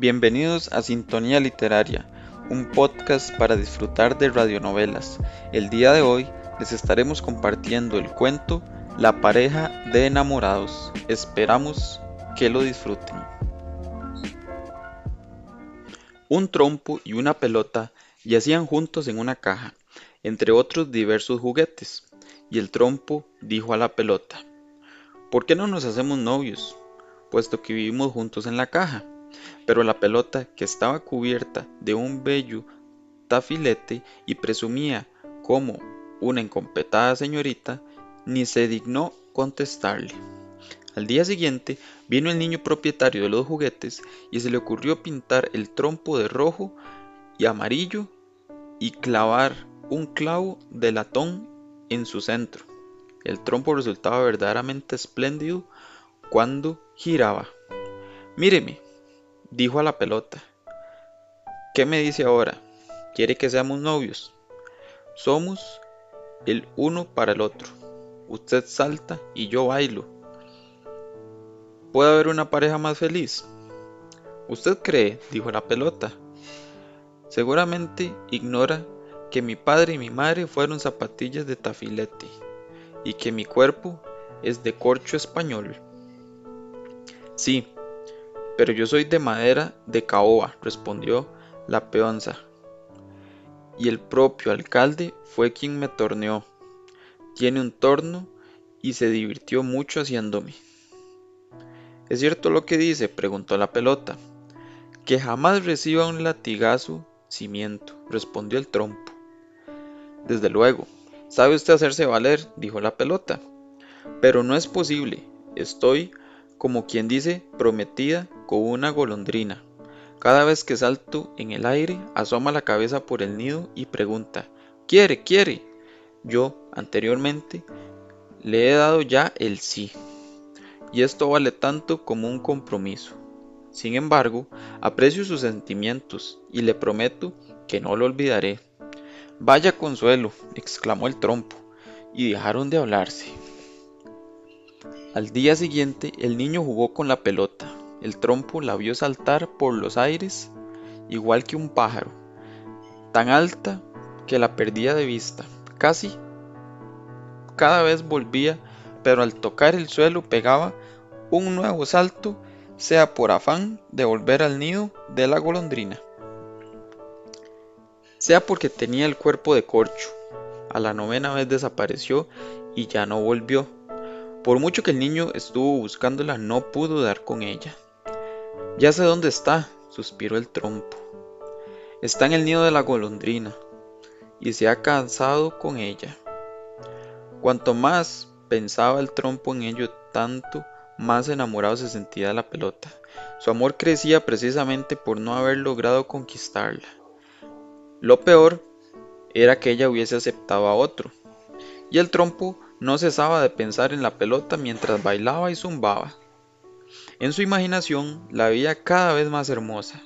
Bienvenidos a Sintonía Literaria, un podcast para disfrutar de radionovelas. El día de hoy les estaremos compartiendo el cuento La pareja de enamorados. Esperamos que lo disfruten. Un trompo y una pelota yacían juntos en una caja, entre otros diversos juguetes, y el trompo dijo a la pelota, ¿por qué no nos hacemos novios? puesto que vivimos juntos en la caja pero la pelota, que estaba cubierta de un bello tafilete y presumía como una incompetada señorita, ni se dignó contestarle. Al día siguiente vino el niño propietario de los juguetes y se le ocurrió pintar el trompo de rojo y amarillo y clavar un clavo de latón en su centro. El trompo resultaba verdaderamente espléndido cuando giraba. Míreme, dijo a la pelota. ¿Qué me dice ahora? ¿Quiere que seamos novios? Somos el uno para el otro. Usted salta y yo bailo. ¿Puede haber una pareja más feliz? ¿Usted cree? dijo la pelota. Seguramente ignora que mi padre y mi madre fueron zapatillas de tafilete y que mi cuerpo es de corcho español. Sí, pero yo soy de madera de caoba, respondió la peonza. Y el propio alcalde fue quien me torneó. Tiene un torno y se divirtió mucho haciéndome. ¿Es cierto lo que dice? preguntó la pelota. Que jamás reciba un latigazo cimiento, respondió el trompo. Desde luego, sabe usted hacerse valer, dijo la pelota. Pero no es posible. Estoy, como quien dice, prometida con una golondrina. Cada vez que salto en el aire, asoma la cabeza por el nido y pregunta, ¿quiere, quiere? Yo, anteriormente, le he dado ya el sí. Y esto vale tanto como un compromiso. Sin embargo, aprecio sus sentimientos y le prometo que no lo olvidaré. Vaya consuelo, exclamó el trompo, y dejaron de hablarse. Al día siguiente el niño jugó con la pelota, el trompo la vio saltar por los aires igual que un pájaro, tan alta que la perdía de vista. Casi cada vez volvía, pero al tocar el suelo pegaba un nuevo salto, sea por afán de volver al nido de la golondrina, sea porque tenía el cuerpo de corcho. A la novena vez desapareció y ya no volvió. Por mucho que el niño estuvo buscándola, no pudo dar con ella. Ya sé dónde está, suspiró el trompo. Está en el nido de la golondrina, y se ha cansado con ella. Cuanto más pensaba el trompo en ello, tanto más enamorado se sentía la pelota. Su amor crecía precisamente por no haber logrado conquistarla. Lo peor era que ella hubiese aceptado a otro, y el trompo no cesaba de pensar en la pelota mientras bailaba y zumbaba. En su imaginación la veía cada vez más hermosa.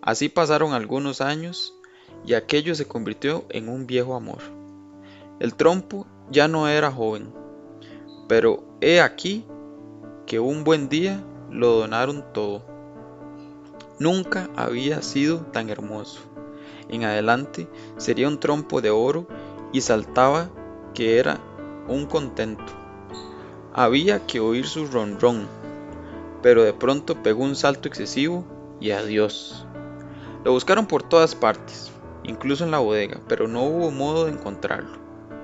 Así pasaron algunos años y aquello se convirtió en un viejo amor. El trompo ya no era joven, pero he aquí que un buen día lo donaron todo. Nunca había sido tan hermoso. En adelante sería un trompo de oro y saltaba que era un contento. Había que oír su ronrón pero de pronto pegó un salto excesivo y adiós. Lo buscaron por todas partes, incluso en la bodega, pero no hubo modo de encontrarlo.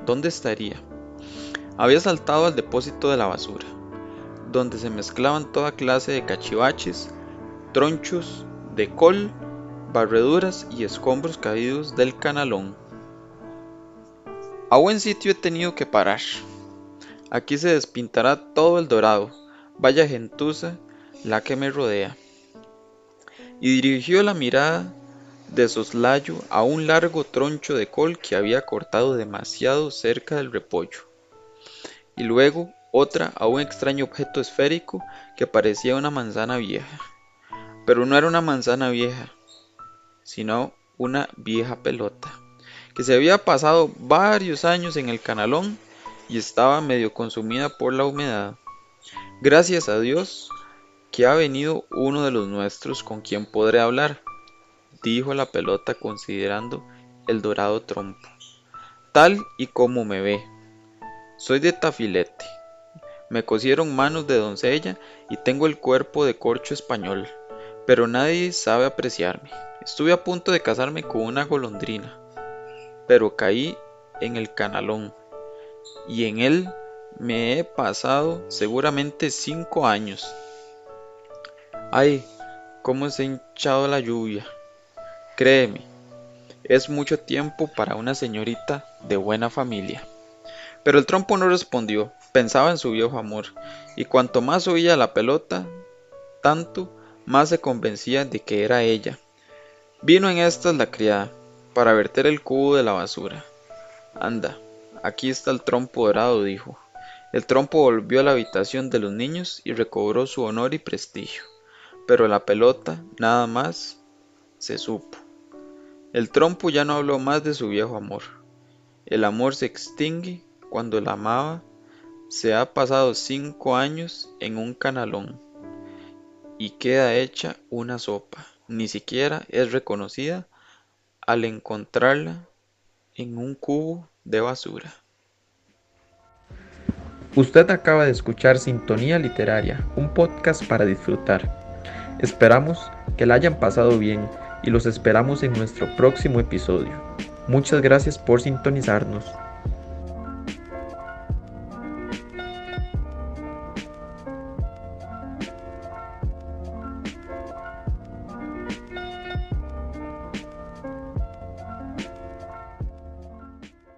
¿Dónde estaría? Había saltado al depósito de la basura, donde se mezclaban toda clase de cachivaches, tronchos de col, barreduras y escombros caídos del canalón. A buen sitio he tenido que parar. Aquí se despintará todo el dorado. Vaya gentuza la que me rodea. Y dirigió la mirada de soslayo a un largo troncho de col que había cortado demasiado cerca del repollo. Y luego otra a un extraño objeto esférico que parecía una manzana vieja. Pero no era una manzana vieja, sino una vieja pelota, que se había pasado varios años en el canalón y estaba medio consumida por la humedad. Gracias a Dios Aquí ha venido uno de los nuestros con quien podré hablar, dijo la pelota considerando el dorado trompo. Tal y como me ve. Soy de tafilete. Me cosieron manos de doncella y tengo el cuerpo de corcho español, pero nadie sabe apreciarme. Estuve a punto de casarme con una golondrina, pero caí en el canalón y en él me he pasado seguramente cinco años. Ay, cómo se ha hinchado la lluvia. Créeme, es mucho tiempo para una señorita de buena familia. Pero el trompo no respondió, pensaba en su viejo amor, y cuanto más oía la pelota, tanto más se convencía de que era ella. Vino en estas la criada, para verter el cubo de la basura. Anda, aquí está el trompo dorado, dijo. El trompo volvió a la habitación de los niños y recobró su honor y prestigio. Pero la pelota, nada más, se supo. El trompo ya no habló más de su viejo amor. El amor se extingue cuando la amaba. Se ha pasado cinco años en un canalón y queda hecha una sopa. Ni siquiera es reconocida al encontrarla en un cubo de basura. Usted acaba de escuchar Sintonía Literaria, un podcast para disfrutar. Esperamos que la hayan pasado bien y los esperamos en nuestro próximo episodio. Muchas gracias por sintonizarnos.